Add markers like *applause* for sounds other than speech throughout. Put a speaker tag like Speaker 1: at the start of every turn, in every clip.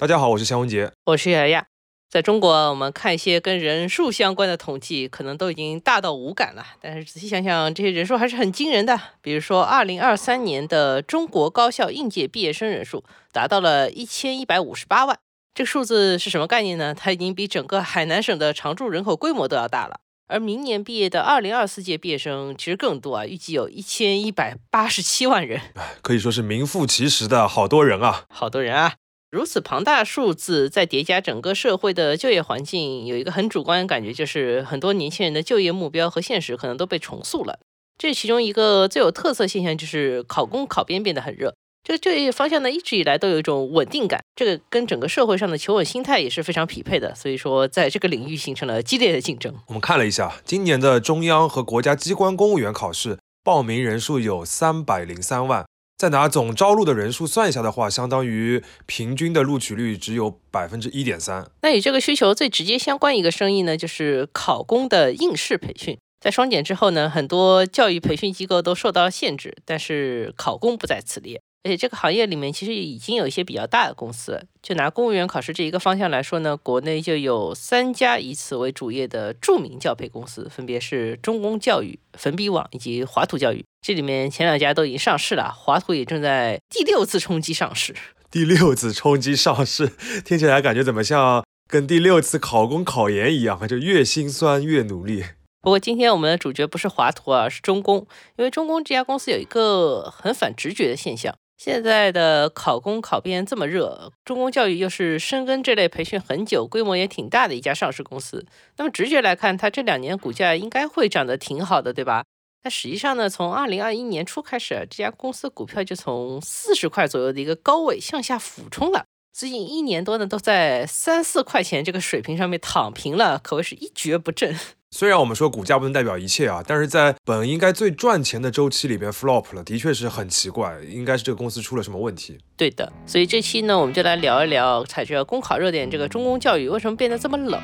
Speaker 1: 大家好，我是夏文杰，
Speaker 2: 我是雅雅。在中国，我们看一些跟人数相关的统计，可能都已经大到无感了。但是仔细想想，这些人数还是很惊人的。比如说，二零二三年的中国高校应届毕业生人数达到了一千一百五十八万，这个数字是什么概念呢？它已经比整个海南省的常住人口规模都要大了。而明年毕业的二零二四届毕业生其实更多啊，预计有一千一百八十七万人，
Speaker 1: 可以说是名副其实的好多人啊，
Speaker 2: 好多人啊。如此庞大数字，再叠加整个社会的就业环境，有一个很主观的感觉，就是很多年轻人的就业目标和现实可能都被重塑了。这其中一个最有特色现象就是考公考编变得很热。这个就业方向呢，一直以来都有一种稳定感，这个跟整个社会上的求稳心态也是非常匹配的。所以说，在这个领域形成了激烈的竞争。
Speaker 1: 我们看了一下，今年的中央和国家机关公务员考试报名人数有三百零三万。再拿总招录的人数算一下的话，相当于平均的录取率只有百分之一点三。
Speaker 2: 那与这个需求最直接相关一个生意呢，就是考公的应试培训。在双减之后呢，很多教育培训机构都受到限制，但是考公不在此列。而且这个行业里面其实已经有一些比较大的公司。就拿公务员考试这一个方向来说呢，国内就有三家以此为主业的著名教培公司，分别是中公教育、粉笔网以及华图教育。这里面前两家都已经上市了，华图也正在第六次冲击上市。
Speaker 1: 第六次冲击上市，*laughs* 听起来感觉怎么像跟第六次考公考研一样，就越心酸越努力。
Speaker 2: 不过今天我们的主角不是华图啊，是中公，因为中公这家公司有一个很反直觉的现象。现在的考公考编这么热，中公教育又是深耕这类培训很久、规模也挺大的一家上市公司，那么直觉来看，它这两年股价应该会涨得挺好的，对吧？但实际上呢，从二零二一年初开始，这家公司股票就从四十块左右的一个高位向下俯冲了，最近一年多呢，都在三四块钱这个水平上面躺平了，可谓是一蹶不振。
Speaker 1: 虽然我们说股价不能代表一切啊，但是在本应该最赚钱的周期里边 flop 了，的确是很奇怪，应该是这个公司出了什么问题。
Speaker 2: 对的，所以这期呢，我们就来聊一聊踩着公考热点这个中公教育为什么变得这么冷。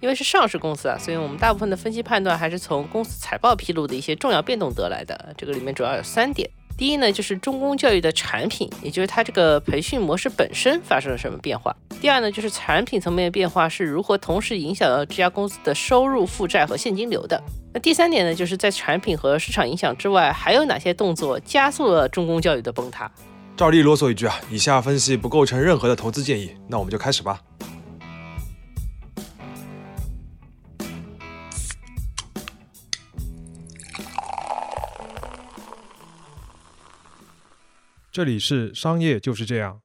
Speaker 2: 因为是上市公司啊，所以我们大部分的分析判断还是从公司财报披露的一些重要变动得来的。这个里面主要有三点。第一呢，就是中公教育的产品，也就是它这个培训模式本身发生了什么变化。第二呢，就是产品层面的变化是如何同时影响到这家公司的收入、负债和现金流的。那第三点呢，就是在产品和市场影响之外，还有哪些动作加速了中公教育的崩塌？
Speaker 1: 照例啰嗦一句啊，以下分析不构成任何的投资建议。那我们就开始吧。
Speaker 3: 这里是商业就是这样。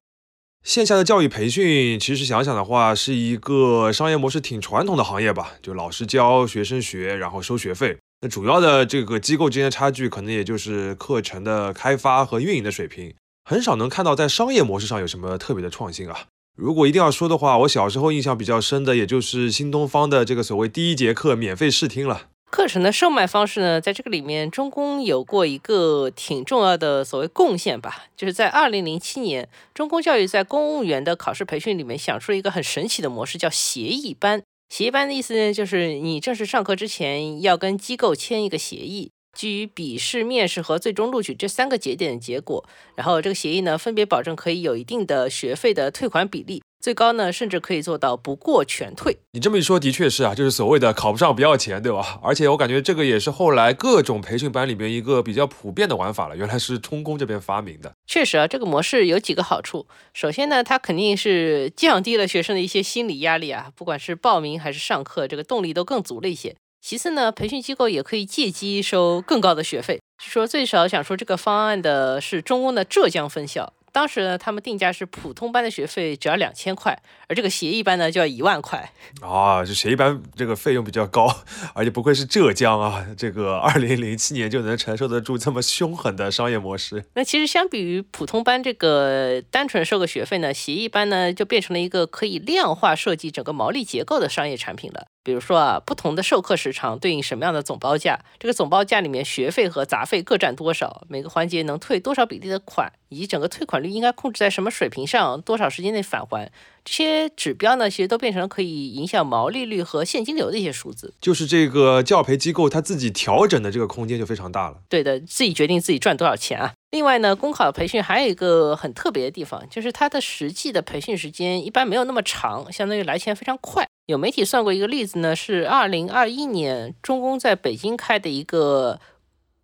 Speaker 1: 线下的教育培训，其实想想的话，是一个商业模式挺传统的行业吧。就老师教，学生学，然后收学费。那主要的这个机构之间的差距，可能也就是课程的开发和运营的水平，很少能看到在商业模式上有什么特别的创新啊。如果一定要说的话，我小时候印象比较深的，也就是新东方的这个所谓第一节课免费试听了。
Speaker 2: 课程的售卖方式呢，在这个里面，中公有过一个挺重要的所谓贡献吧，就是在二零零七年，中公教育在公务员的考试培训里面想出了一个很神奇的模式，叫协议班。协议班的意思呢，就是你正式上课之前要跟机构签一个协议，基于笔试、面试和最终录取这三个节点的结果，然后这个协议呢，分别保证可以有一定的学费的退款比例。最高呢，甚至可以做到不过全退。
Speaker 1: 你这么一说，的确是啊，就是所谓的考不上不要钱，对吧？而且我感觉这个也是后来各种培训班里边一个比较普遍的玩法了。原来是中公这边发明的。
Speaker 2: 确实啊，这个模式有几个好处。首先呢，它肯定是降低了学生的一些心理压力啊，不管是报名还是上课，这个动力都更足了一些。其次呢，培训机构也可以借机收更高的学费。据说最少想说这个方案的是中公的浙江分校。当时呢，他们定价是普通班的学费只要两千块，而这个协议班呢就要一万块 *laughs*
Speaker 1: 啊！这协议班这个费用比较高，而且不愧是浙江啊，这个二零零七年就能承受得住这么凶狠的商业模式。
Speaker 2: 那其实相比于普通班这个单纯收个学费呢，协议班呢就变成了一个可以量化设计整个毛利结构的商业产品了。比如说啊，不同的授课时长对应什么样的总报价？这个总报价里面学费和杂费各占多少？每个环节能退多少比例的款？以及整个退款率应该控制在什么水平上？多少时间内返还？这些指标呢，其实都变成了可以影响毛利率和现金流的一些数字。
Speaker 1: 就是这个教培机构它自己调整的这个空间就非常大了。
Speaker 2: 对的，自己决定自己赚多少钱啊。另外呢，公考培训还有一个很特别的地方，就是它的实际的培训时间一般没有那么长，相当于来钱非常快。有媒体算过一个例子呢，是二零二一年中公在北京开的一个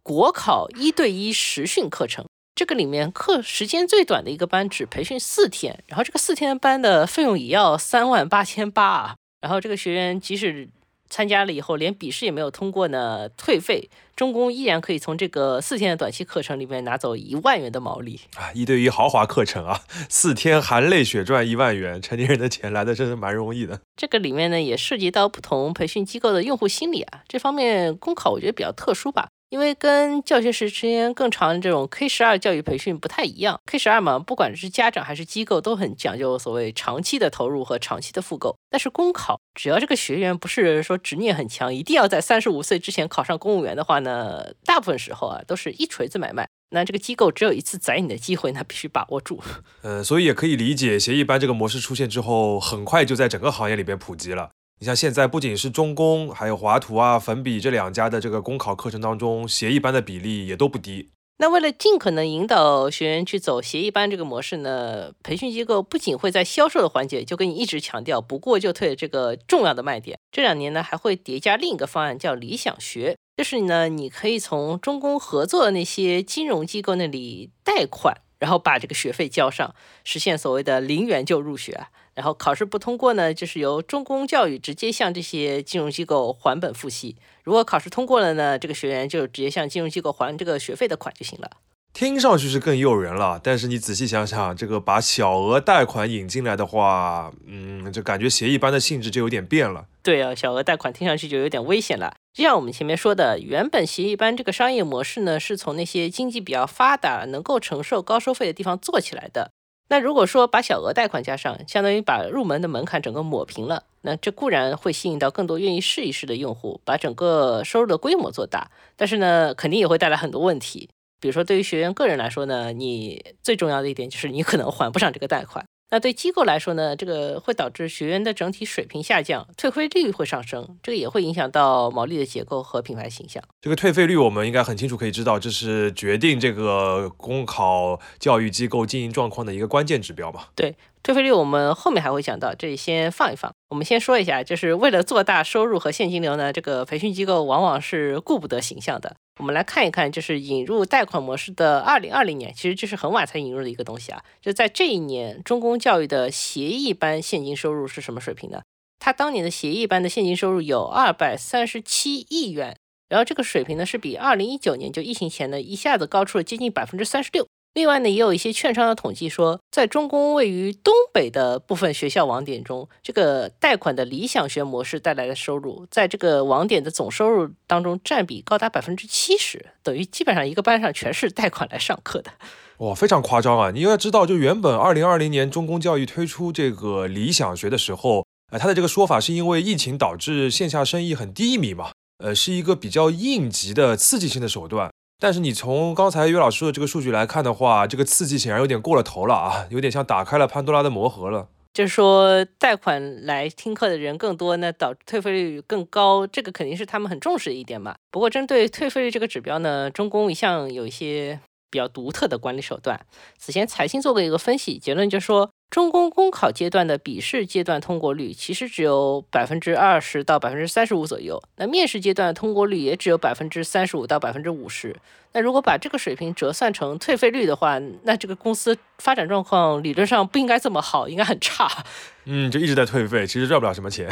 Speaker 2: 国考一对一实训课程，这个里面课时间最短的一个班只培训四天，然后这个四天班的费用也要三万八千八啊，然后这个学员即使参加了以后，连笔试也没有通过呢，退费，中公依然可以从这个四天的短期课程里面拿走一万元的毛利
Speaker 1: 啊！一对一豪华课程啊，四天含泪血赚一万元，成年人的钱来的真是蛮容易的。
Speaker 2: 这个里面呢，也涉及到不同培训机构的用户心理啊，这方面公考我觉得比较特殊吧。因为跟教学时间更长的这种 K 十二教育培训不太一样，K 十二嘛，不管是家长还是机构都很讲究所谓长期的投入和长期的复购。但是公考，只要这个学员不是说执念很强，一定要在三十五岁之前考上公务员的话呢，大部分时候啊都是一锤子买卖。那这个机构只有一次宰你的机会，那必须把握住。
Speaker 1: 呃，所以也可以理解，协议班这个模式出现之后，很快就在整个行业里边普及了。你像现在不仅是中公，还有华图啊、粉笔这两家的这个公考课程当中，协议班的比例也都不低。
Speaker 2: 那为了尽可能引导学员去走协议班这个模式呢，培训机构不仅会在销售的环节就跟你一直强调不过就退这个重要的卖点，这两年呢还会叠加另一个方案叫理想学，就是呢你可以从中公合作的那些金融机构那里贷款，然后把这个学费交上，实现所谓的零元就入学。然后考试不通过呢，就是由中公教育直接向这些金融机构还本付息。如果考试通过了呢，这个学员就直接向金融机构还这个学费的款就行了。
Speaker 1: 听上去是更诱人了，但是你仔细想想，这个把小额贷款引进来的话，嗯，就感觉协议班的性质就有点变了。
Speaker 2: 对啊，小额贷款听上去就有点危险了。就像我们前面说的，原本协议班这个商业模式呢，是从那些经济比较发达、能够承受高收费的地方做起来的。那如果说把小额贷款加上，相当于把入门的门槛整个抹平了，那这固然会吸引到更多愿意试一试的用户，把整个收入的规模做大，但是呢，肯定也会带来很多问题。比如说，对于学员个人来说呢，你最重要的一点就是你可能还不上这个贷款。那对机构来说呢，这个会导致学员的整体水平下降，退费率会上升，这个也会影响到毛利的结构和品牌形象。
Speaker 1: 这个退费率我们应该很清楚可以知道，这是决定这个公考教育机构经营状况的一个关键指标嘛？
Speaker 2: 对。退费率我们后面还会讲到，这里先放一放。我们先说一下，就是为了做大收入和现金流呢，这个培训机构往往是顾不得形象的。我们来看一看，就是引入贷款模式的二零二零年，其实这是很晚才引入的一个东西啊。就在这一年，中公教育的协议班现金收入是什么水平呢？它当年的协议班的现金收入有二百三十七亿元，然后这个水平呢是比二零一九年就疫情前呢一下子高出了接近百分之三十六。另外呢，也有一些券商的统计说，在中公位于东北的部分学校网点中，这个贷款的理想学模式带来的收入，在这个网点的总收入当中占比高达百分之七十，等于基本上一个班上全是贷款来上课的。*laughs*
Speaker 1: 哇，非常夸张啊！你要知道，就原本二零二零年中公教育推出这个理想学的时候，呃，他的这个说法是因为疫情导致线下生意很低迷嘛，呃，是一个比较应急的刺激性的手段。但是你从刚才岳老师的这个数据来看的话，这个刺激显然有点过了头了啊，有点像打开了潘多拉的魔盒了。
Speaker 2: 就是说，贷款来听课的人更多那，导退费率更高，这个肯定是他们很重视的一点嘛。不过，针对退费率这个指标呢，中公一向有一些比较独特的管理手段。此前财新做过一个分析，结论就说。中公公考阶段的笔试阶段通过率其实只有百分之二十到百分之三十五左右，那面试阶段通过率也只有百分之三十五到百分之五十。那如果把这个水平折算成退费率的话，那这个公司发展状况理论上不应该这么好，应该很差。*laughs*
Speaker 1: 嗯，就一直在退费，其实赚不了什么钱。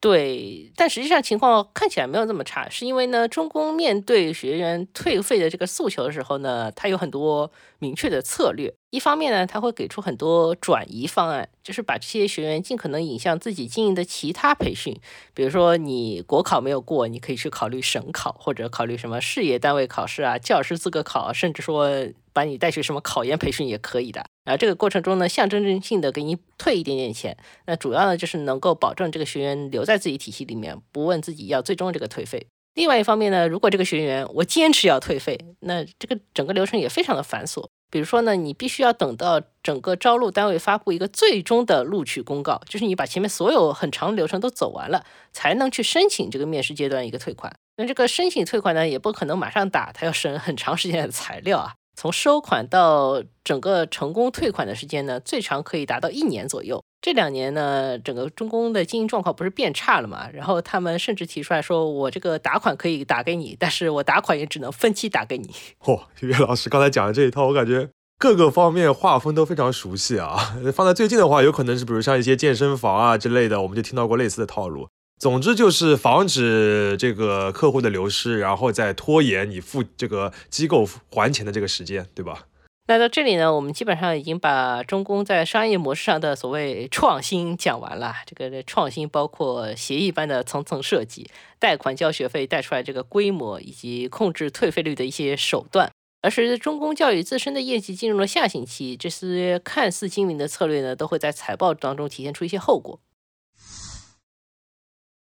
Speaker 2: 对，但实际上情况看起来没有这么差，是因为呢，中公面对学员退费的这个诉求的时候呢，他有很多明确的策略。一方面呢，他会给出很多转移方案，就是把这些学员尽可能引向自己经营的其他培训，比如说你国考没有过，你可以去考虑省考，或者考虑什么事业单位考试啊、教师资格考，甚至说把你带去什么考研培训也可以的。然后这个过程中呢，象征性的给你退一点点钱，那主要呢就是能够保证这个学员留在自己体系里面，不问自己要最终这个退费。另外一方面呢，如果这个学员我坚持要退费，那这个整个流程也非常的繁琐。比如说呢，你必须要等到整个招录单位发布一个最终的录取公告，就是你把前面所有很长流程都走完了，才能去申请这个面试阶段一个退款。那这个申请退款呢，也不可能马上打，它要审很长时间的材料啊。从收款到整个成功退款的时间呢，最长可以达到一年左右。这两年呢，整个中公的经营状况不是变差了嘛？然后他们甚至提出来说，我这个打款可以打给你，但是我打款也只能分期打给你。*laughs*
Speaker 1: 嚯，岳老师刚才讲的这一套，我感觉各个方面画风都非常熟悉啊。*laughs* 放在最近的话，有可能是比如像一些健身房啊之类的，我们就听到过类似的套路。总之就是防止这个客户的流失，然后再拖延你付这个机构还钱的这个时间，对吧？
Speaker 2: 那到这里呢，我们基本上已经把中公在商业模式上的所谓创新讲完了。这个创新包括协议般的层层设计、贷款交学费带出来这个规模，以及控制退费率的一些手段。而随着中公教育自身的业绩进入了下行期，这些看似精明的策略呢，都会在财报当中体现出一些后果。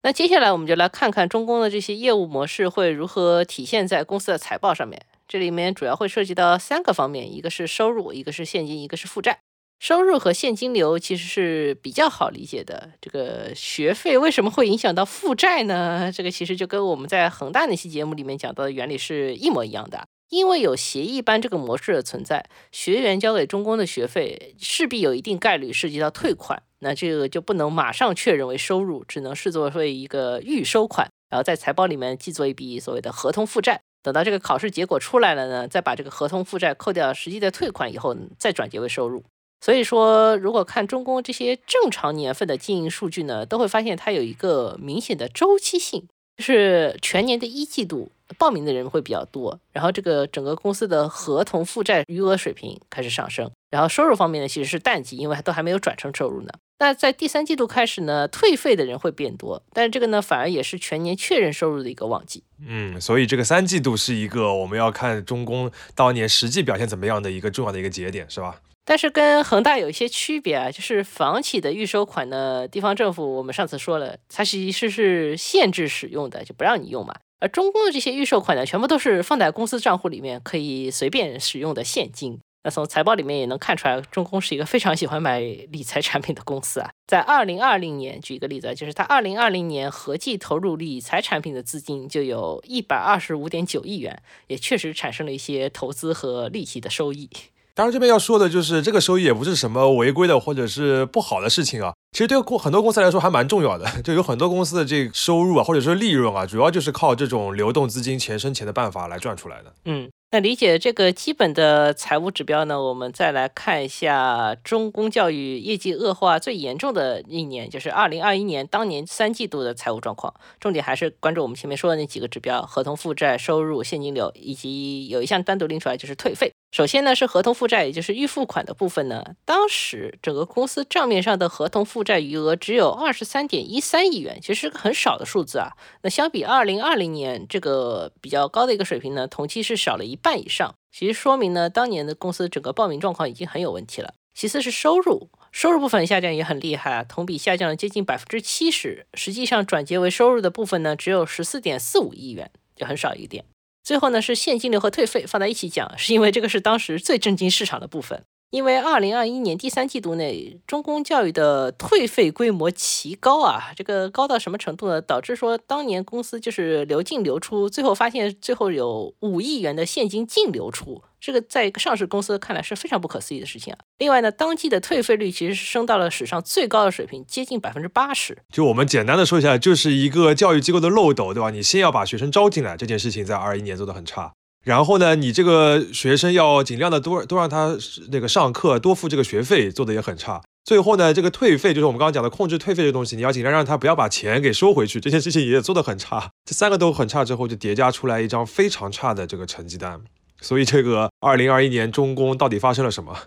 Speaker 2: 那接下来我们就来看看中公的这些业务模式会如何体现在公司的财报上面。这里面主要会涉及到三个方面，一个是收入，一个是现金，一个是负债。收入和现金流其实是比较好理解的。这个学费为什么会影响到负债呢？这个其实就跟我们在恒大那期节目里面讲到的原理是一模一样的。因为有协议班这个模式的存在，学员交给中公的学费势必有一定概率涉及到退款，那这个就不能马上确认为收入，只能视作为一个预收款，然后在财报里面记作一笔所谓的合同负债。等到这个考试结果出来了呢，再把这个合同负债扣掉实际的退款以后，再转结为收入。所以说，如果看中公这些正常年份的经营数据呢，都会发现它有一个明显的周期性，是全年的一季度报名的人会比较多，然后这个整个公司的合同负债余额水平开始上升，然后收入方面呢，其实是淡季，因为都还没有转成收入呢。那在第三季度开始呢，退费的人会变多，但是这个呢，反而也是全年确认收入的一个旺季。
Speaker 1: 嗯，所以这个三季度是一个我们要看中公当年实际表现怎么样的一个重要的一个节点，是吧？
Speaker 2: 但是跟恒大有一些区别啊，就是房企的预收款呢，地方政府我们上次说了，它其实是限制使用的，就不让你用嘛。而中公的这些预收款呢，全部都是放在公司账户里面可以随便使用的现金。那从财报里面也能看出来，中公是一个非常喜欢买理财产品的公司啊。在二零二零年，举一个例子，就是它二零二零年合计投入理财产品的资金就有一百二十五点九亿元，也确实产生了一些投资和利息的收益。
Speaker 1: 当然，这边要说的就是这个收益也不是什么违规的或者是不好的事情啊。其实对公很多公司来说还蛮重要的，*laughs* 就有很多公司的这个收入啊，或者说利润啊，主要就是靠这种流动资金钱生钱的办法来赚出来的。
Speaker 2: 嗯。那理解这个基本的财务指标呢，我们再来看一下中公教育业绩恶化最严重的一年，就是二零二一年当年三季度的财务状况。重点还是关注我们前面说的那几个指标：合同负债、收入、现金流，以及有一项单独拎出来就是退费。首先呢是合同负债，也就是预付款的部分呢，当时整个公司账面上的合同负债余额只有二十三点一三亿元，其实是个很少的数字啊。那相比二零二零年这个比较高的一个水平呢，同期是少了一半以上。其实说明呢，当年的公司整个报名状况已经很有问题了。其次是收入，收入部分下降也很厉害啊，同比下降了接近百分之七十。实际上转结为收入的部分呢，只有十四点四五亿元，就很少一点。最后呢是现金流和退费放在一起讲，是因为这个是当时最震惊市场的部分。因为二零二一年第三季度内，中公教育的退费规模奇高啊，这个高到什么程度呢？导致说当年公司就是流进流出，最后发现最后有五亿元的现金净流出。这个在一个上市公司看来是非常不可思议的事情啊。另外呢，当季的退费率其实是升到了史上最高的水平，接近百分之八十。
Speaker 1: 就我们简单的说一下，就是一个教育机构的漏斗，对吧？你先要把学生招进来，这件事情在二一年做的很差。然后呢，你这个学生要尽量的多多让他那个上课，多付这个学费，做的也很差。最后呢，这个退费就是我们刚刚讲的控制退费这东西，你要尽量让他不要把钱给收回去，这件事情也做得很差。这三个都很差之后，就叠加出来一张非常差的这个成绩单。所以这个二零二一年中公到底发生了什么？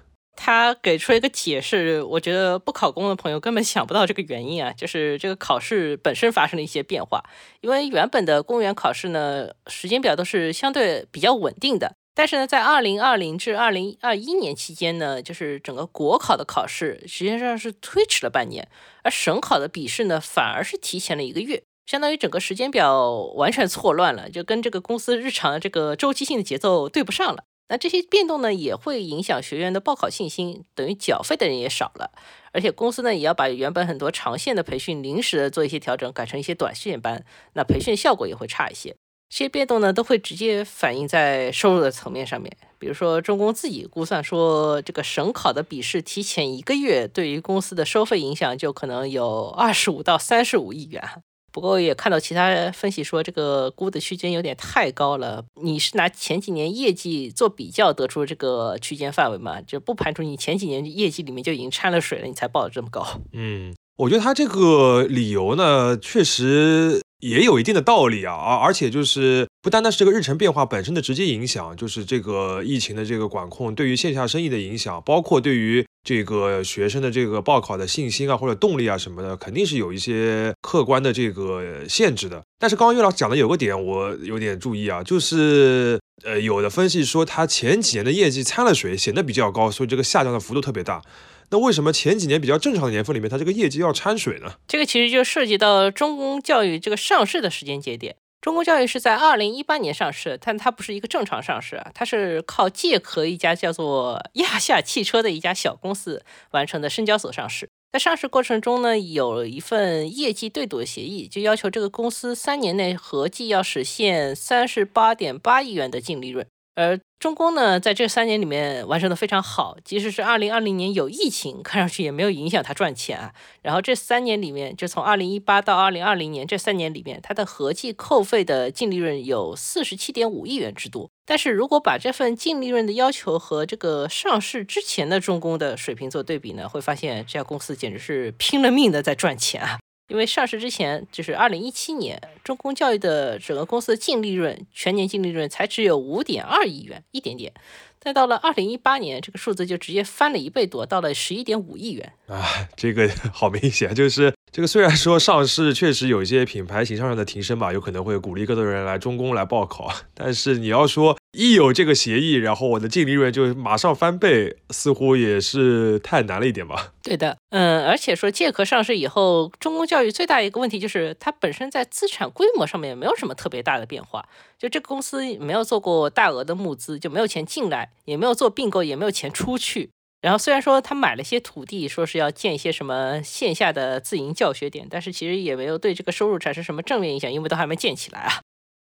Speaker 2: 他给出了一个解释，我觉得不考公的朋友根本想不到这个原因啊，就是这个考试本身发生了一些变化。因为原本的公务员考试呢，时间表都是相对比较稳定的，但是呢，在二零二零至二零二一年期间呢，就是整个国考的考试实际上是推迟了半年，而省考的笔试呢，反而是提前了一个月，相当于整个时间表完全错乱了，就跟这个公司日常这个周期性的节奏对不上了。那这些变动呢，也会影响学员的报考信心，等于缴费的人也少了，而且公司呢，也要把原本很多长线的培训临时的做一些调整，改成一些短线班，那培训效果也会差一些。这些变动呢，都会直接反映在收入的层面上面。比如说，中公自己估算说，这个省考的笔试提前一个月，对于公司的收费影响就可能有二十五到三十五亿元。不过也看到其他分析说，这个估的区间有点太高了。你是拿前几年业绩做比较得出这个区间范围嘛？就不排除你前几年业绩里面就已经掺了水了，你才报的这么高。
Speaker 1: 嗯，我觉得他这个理由呢，确实。也有一定的道理啊，而而且就是不单单是这个日程变化本身的直接影响，就是这个疫情的这个管控对于线下生意的影响，包括对于这个学生的这个报考的信心啊或者动力啊什么的，肯定是有一些客观的这个限制的。但是刚刚岳老讲的有个点我有点注意啊，就是呃有的分析说他前几年的业绩掺了水，显得比较高，所以这个下降的幅度特别大。那为什么前几年比较正常的年份里面，它这个业绩要掺水呢？
Speaker 2: 这个其实就涉及到中公教育这个上市的时间节点。中公教育是在二零一八年上市，但它不是一个正常上市啊，它是靠借壳一家叫做 *laughs* 亚夏汽车的一家小公司完成的深交所上市。在上市过程中呢，有一份业绩对赌协议，就要求这个公司三年内合计要实现三十八点八亿元的净利润。而中公呢，在这三年里面完成的非常好，即使是二零二零年有疫情，看上去也没有影响它赚钱啊。然后这三年里面，就从二零一八到二零二零年这三年里面，它的合计扣费的净利润有四十七点五亿元之多。但是如果把这份净利润的要求和这个上市之前的中公的水平做对比呢，会发现这家公司简直是拼了命的在赚钱啊。因为上市之前，就是二零一七年，中公教育的整个公司的净利润，全年净利润才只有五点二亿元，一点点。再到了二零一八年，这个数字就直接翻了一倍多，到了十一点五亿元。
Speaker 1: 啊，这个 *laughs* 好明显，就是。这个虽然说上市确实有一些品牌形象上的提升吧，有可能会鼓励更多人来中公来报考，但是你要说一有这个协议，然后我的净利润就马上翻倍，似乎也是太难了一点吧？
Speaker 2: 对的，嗯，而且说借壳上市以后，中公教育最大一个问题就是它本身在资产规模上面没有什么特别大的变化，就这个公司没有做过大额的募资，就没有钱进来，也没有做并购，也没有钱出去。然后虽然说他买了些土地，说是要建一些什么线下的自营教学点，但是其实也没有对这个收入产生什么正面影响，因为都还没建起来啊。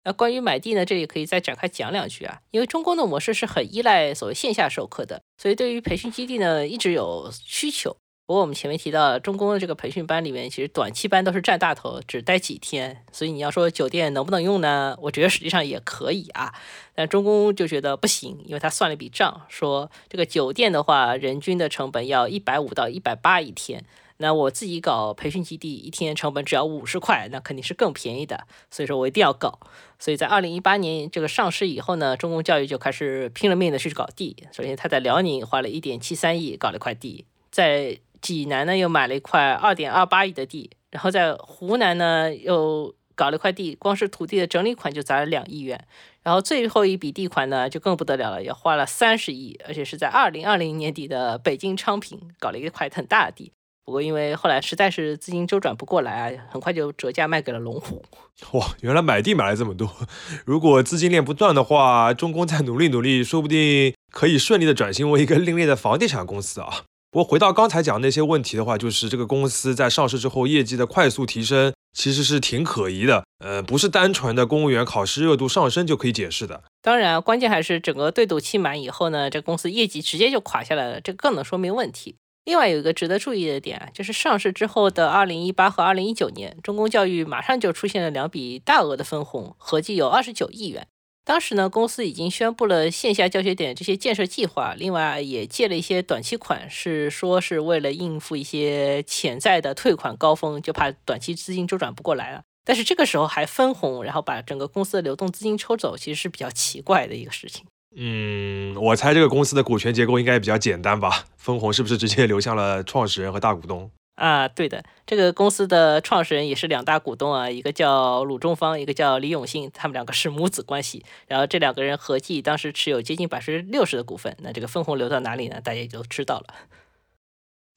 Speaker 2: 那关于买地呢，这里可以再展开讲两句啊。因为中公的模式是很依赖所谓线下授课的，所以对于培训基地呢，一直有需求。不过我们前面提到，中公的这个培训班里面，其实短期班都是占大头，只待几天。所以你要说酒店能不能用呢？我觉得实际上也可以啊。但中公就觉得不行，因为他算了一笔账，说这个酒店的话，人均的成本要一百五到一百八一天。那我自己搞培训基地，一天成本只要五十块，那肯定是更便宜的。所以说我一定要搞。所以在二零一八年这个上市以后呢，中公教育就开始拼了命的去搞地。首先他在辽宁花了一点七三亿搞了一块地，在济南呢又买了一块二点二八亿的地，然后在湖南呢又搞了一块地，光是土地的整理款就砸了两亿元，然后最后一笔地款呢就更不得了了，也花了三十亿，而且是在二零二零年底的北京昌平搞了一块很大的地，不过因为后来实在是资金周转不过来啊，很快就折价卖给了龙湖。*laughs*
Speaker 1: 哇，原来买地买了这么多，如果资金链不断的话，中公再努力努力，说不定可以顺利的转型为一个另类的房地产公司啊。不过回到刚才讲那些问题的话，就是这个公司在上市之后业绩的快速提升，其实是挺可疑的。呃，不是单纯的公务员考试热度上升就可以解释的。
Speaker 2: 当然，关键还是整个对赌期满以后呢，这公司业绩直接就垮下来了，这更能说明问题。另外有一个值得注意的点啊，就是上市之后的二零一八和二零一九年，中公教育马上就出现了两笔大额的分红，合计有二十九亿元。当时呢，公司已经宣布了线下教学点这些建设计划，另外也借了一些短期款，是说是为了应付一些潜在的退款高峰，就怕短期资金周转不过来了。但是这个时候还分红，然后把整个公司的流动资金抽走，其实是比较奇怪的一个事情。
Speaker 1: 嗯，我猜这个公司的股权结构应该比较简单吧？分红是不是直接流向了创始人和大股东？
Speaker 2: 啊，对的，这个公司的创始人也是两大股东啊，一个叫鲁中方，一个叫李永信，他们两个是母子关系。然后这两个人合计当时持有接近百分之六十的股份，那这个分红流到哪里呢？大家也都知道了。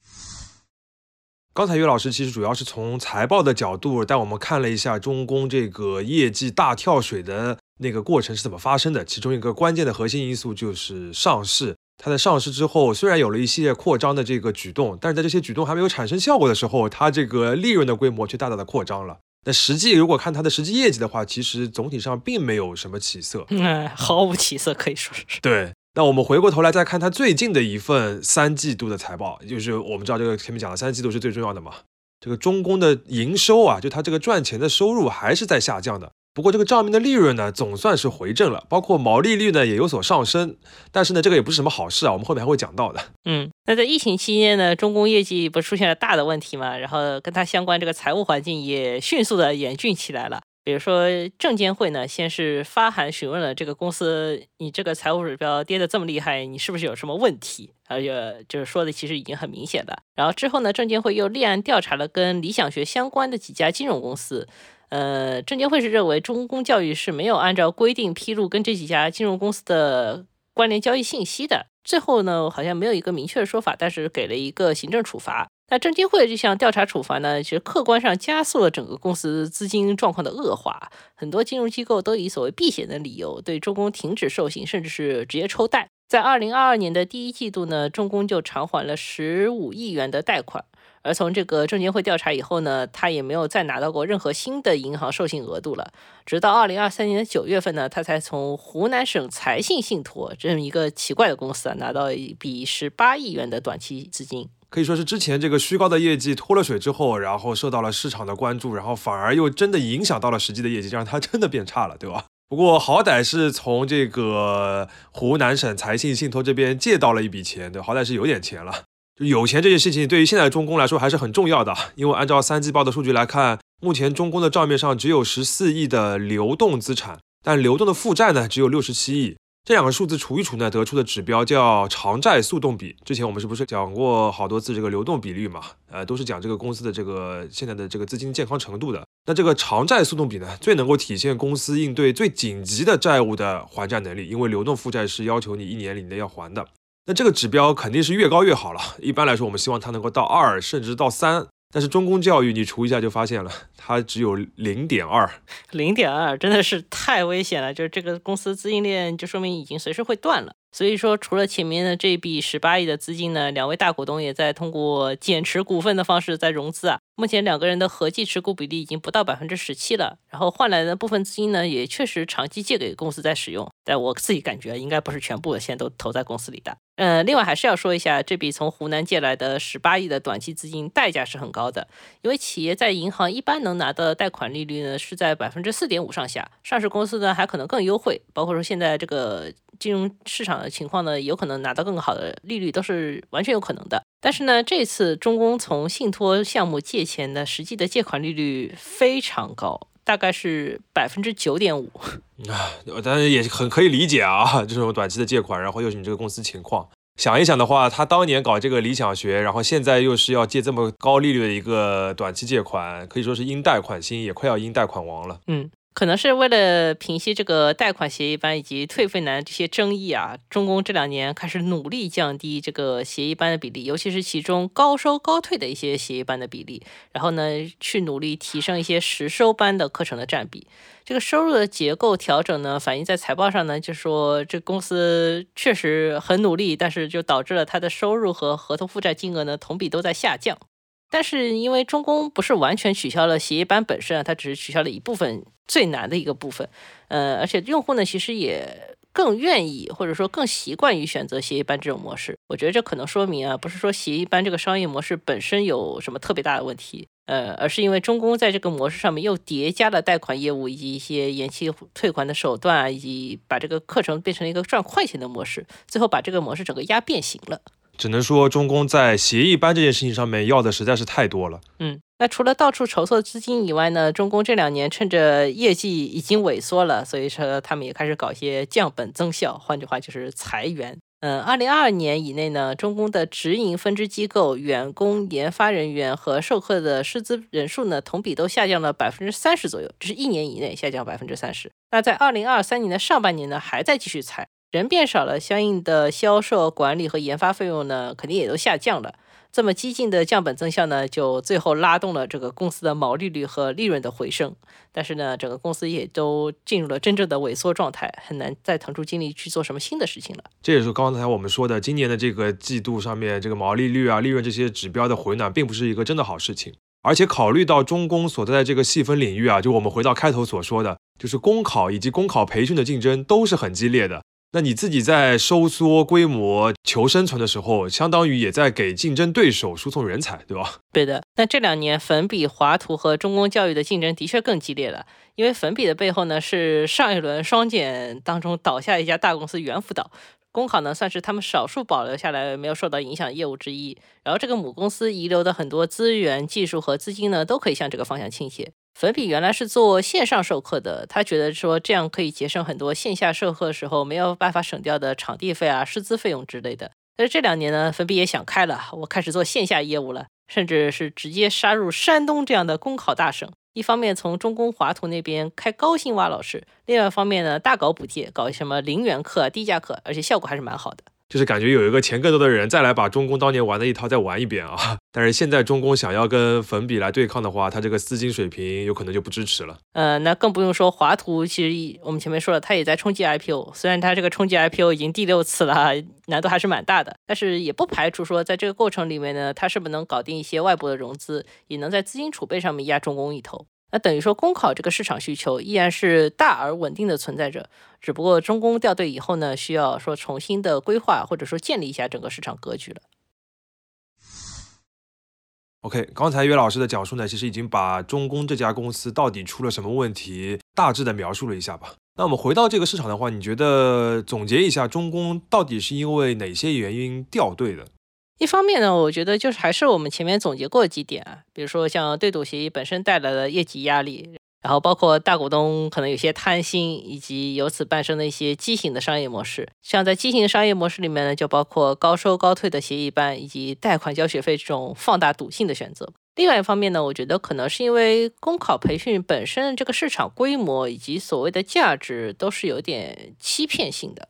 Speaker 2: *laughs*
Speaker 1: 刚才岳老师其实主要是从财报的角度带我们看了一下中公这个业绩大跳水的那个过程是怎么发生的，其中一个关键的核心因素就是上市。它在上市之后，虽然有了一系列扩张的这个举动，但是在这些举动还没有产生效果的时候，它这个利润的规模却大大的扩张了。那实际如果看它的实际业绩的话，其实总体上并没有什么起色，
Speaker 2: 嗯，毫无起色，可以说是。
Speaker 1: 对。那我们回过头来再看它最近的一份三季度的财报，就是我们知道这个前面讲的三季度是最重要的嘛，这个中公的营收啊，就它这个赚钱的收入还是在下降的。不过这个账面的利润呢，总算是回正了，包括毛利率呢也有所上升。但是呢，这个也不是什么好事啊，我们后面还会讲到的。
Speaker 2: 嗯，那在疫情期间呢，中公业绩不是出现了大的问题嘛，然后跟它相关这个财务环境也迅速的严峻起来了。比如说证监会呢，先是发函询问了这个公司，你这个财务指标跌得这么厉害，你是不是有什么问题？而且就是说的其实已经很明显了。然后之后呢，证监会又立案调查了跟理想学相关的几家金融公司。呃，证监会是认为中公教育是没有按照规定披露跟这几家金融公司的关联交易信息的。最后呢，好像没有一个明确的说法，但是给了一个行政处罚。那证监会这项调查处罚呢，其实客观上加速了整个公司资金状况的恶化。很多金融机构都以所谓避险的理由对中公停止授信，甚至是直接抽贷。在二零二二年的第一季度呢，中公就偿还了十五亿元的贷款。而从这个证监会调查以后呢，他也没有再拿到过任何新的银行授信额度了。直到二零二三年的九月份呢，他才从湖南省财信信托这么一个奇怪的公司啊，拿到一笔十八亿元的短期资金。
Speaker 1: 可以说是之前这个虚高的业绩脱了水之后，然后受到了市场的关注，然后反而又真的影响到了实际的业绩，让它真的变差了，对吧？不过好歹是从这个湖南省财信信托这边借到了一笔钱，对，好歹是有点钱了。有钱这件事情对于现在中公来说还是很重要的，因为按照三季报的数据来看，目前中公的账面上只有十四亿的流动资产，但流动的负债呢只有六十七亿。这两个数字除一除呢，得出的指标叫偿债速动比。之前我们是不是讲过好多次这个流动比率嘛？呃，都是讲这个公司的这个现在的这个资金健康程度的。那这个偿债速动比呢，最能够体现公司应对最紧急的债务的还债能力，因为流动负债是要求你一年里内要还的。那这个指标肯定是越高越好了。一般来说，我们希望它能够到二，甚至到三。但是中公教育，你除一下就发现了，它只有零点二。
Speaker 2: 零点二真的是太危险了，就是这个公司资金链就说明已经随时会断了。所以说，除了前面的这笔十八亿的资金呢，两位大股东也在通过减持股份的方式在融资啊。目前两个人的合计持股比例已经不到百分之十七了，然后换来的部分资金呢，也确实长期借给公司在使用。但我自己感觉应该不是全部的，现在都投在公司里的。呃，另外还是要说一下，这笔从湖南借来的十八亿的短期资金代价是很高的，因为企业在银行一般能拿到的贷款利率呢是在百分之四点五上下，上市公司呢还可能更优惠，包括说现在这个金融市场的情况呢，有可能拿到更好的利率都是完全有可能的。但是呢，这次中公从信托项目借钱的实际的借款利率非常高，大概是百分之九点五
Speaker 1: 啊。但是也很可以理解啊，*laughs* 这种短期的借款，然后又是你这个公司情况，想一想的话，他当年搞这个理想学，然后现在又是要借这么高利率的一个短期借款，可以说是因贷款兴，也快要因贷款亡了。
Speaker 2: 嗯。可能是为了平息这个贷款协议班以及退费难这些争议啊，中公这两年开始努力降低这个协议班的比例，尤其是其中高收高退的一些协议班的比例。然后呢，去努力提升一些实收班的课程的占比。这个收入的结构调整呢，反映在财报上呢，就说这公司确实很努力，但是就导致了它的收入和合同负债金额呢同比都在下降。但是因为中公不是完全取消了协议班本身啊，它只是取消了一部分最难的一个部分，呃，而且用户呢其实也更愿意或者说更习惯于选择协议班这种模式。我觉得这可能说明啊，不是说协议班这个商业模式本身有什么特别大的问题，呃，而是因为中公在这个模式上面又叠加了贷款业务以及一些延期退款的手段啊，以及把这个课程变成了一个赚快钱的模式，最后把这个模式整个压变形了。
Speaker 1: 只能说中公在协议班这件事情上面要的实在是太多了。
Speaker 2: 嗯，那除了到处筹措资金以外呢，中公这两年趁着业绩已经萎缩了，所以说他们也开始搞一些降本增效，换句话就是裁员。嗯，二零二二年以内呢，中公的直营分支机构员工、研发人员和授课的师资人数呢，同比都下降了百分之三十左右，这是一年以内下降百分之三十。那在二零二三年的上半年呢，还在继续裁，人变少了，相应的销售、管理和研发费用呢，肯定也都下降了。这么激进的降本增效呢，就最后拉动了这个公司的毛利率和利润的回升。但是呢，整个公司也都进入了真正的萎缩状态，很难再腾出精力去做什么新的事情了。
Speaker 1: 这也是刚才我们说的，今年的这个季度上面，这个毛利率啊、利润这些指标的回暖，并不是一个真的好事情。而且考虑到中公所在的这个细分领域啊，就我们回到开头所说的，就是公考以及公考培训的竞争都是很激烈的。那你自己在收缩规模求生存的时候，相当于也在给竞争对手输送人才，对吧？
Speaker 2: 对的。那这两年粉笔、华图和中公教育的竞争的确更激烈了，因为粉笔的背后呢是上一轮双减当中倒下一家大公司猿辅导，公考呢算是他们少数保留下来没有受到影响业务之一。然后这个母公司遗留的很多资源、技术和资金呢，都可以向这个方向倾斜。粉笔原来是做线上授课的，他觉得说这样可以节省很多线下授课时候没有办法省掉的场地费啊、师资费用之类的。但是这两年呢，粉笔也想开了，我开始做线下业务了，甚至是直接杀入山东这样的公考大省。一方面从中公华图那边开高薪挖老师，另外一方面呢，大搞补贴，搞什么零元课、低价课，而且效果还是蛮好的。
Speaker 1: 就是感觉有一个钱更多的人再来把中公当年玩的一套再玩一遍啊！*laughs* 但是现在中公想要跟粉笔来对抗的话，它这个资金水平有可能就不支持了。
Speaker 2: 呃，那更不用说华图，其实我们前面说了，它也在冲击 IPO，虽然它这个冲击 IPO 已经第六次了，难度还是蛮大的，但是也不排除说在这个过程里面呢，它是不是能搞定一些外部的融资，也能在资金储备上面压中公一头。那等于说，公考这个市场需求依然是大而稳定的存在着，只不过中公掉队以后呢，需要说重新的规划或者说建立一下整个市场格局了。
Speaker 1: OK，刚才岳老师的讲述呢，其实已经把中公这家公司到底出了什么问题，大致的描述了一下吧。那我们回到这个市场的话，你觉得总结一下，中公到底是因为哪些原因掉队的？
Speaker 2: 一方面呢，我觉得就是还是我们前面总结过几点啊，比如说像对赌协议本身带来的业绩压力，然后包括大股东可能有些贪心，以及由此诞生的一些畸形的商业模式。像在畸形商业模式里面呢，就包括高收高退的协议班，以及贷款交学费这种放大赌性的选择。另外一方面呢，我觉得可能是因为公考培训本身这个市场规模以及所谓的价值都是有点欺骗性的。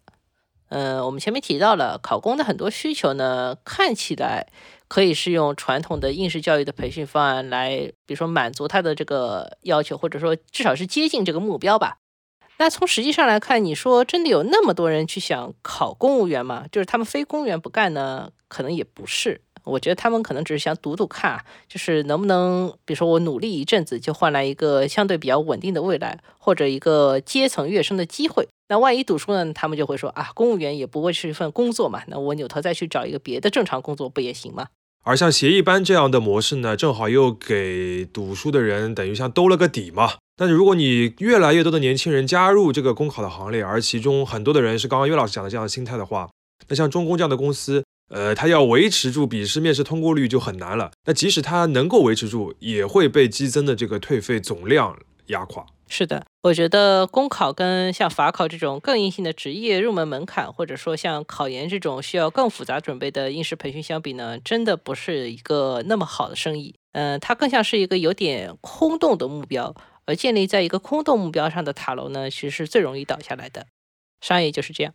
Speaker 2: 嗯，我们前面提到了考公的很多需求呢，看起来可以是用传统的应试教育的培训方案来，比如说满足他的这个要求，或者说至少是接近这个目标吧。那从实际上来看，你说真的有那么多人去想考公务员吗？就是他们非公务员不干呢？可能也不是。我觉得他们可能只是想赌赌看，就是能不能，比如说我努力一阵子，就换来一个相对比较稳定的未来，或者一个阶层跃升的机会。那万一赌输呢？他们就会说啊，公务员也不过是一份工作嘛，那我扭头再去找一个别的正常工作不也行吗？
Speaker 1: 而像协议班这样的模式呢，正好又给赌输的人等于像兜了个底嘛。但是如果你越来越多的年轻人加入这个公考的行列，而其中很多的人是刚刚岳老师讲的这样的心态的话，那像中公这样的公司。呃，他要维持住笔试面试通过率就很难了。那即使他能够维持住，也会被激增的这个退费总量压垮。
Speaker 2: 是的，我觉得公考跟像法考这种更硬性的职业入门门槛，或者说像考研这种需要更复杂准备的应试培训相比呢，真的不是一个那么好的生意。嗯，它更像是一个有点空洞的目标，而建立在一个空洞目标上的塔楼呢，其实是最容易倒下来的。商业就是这样。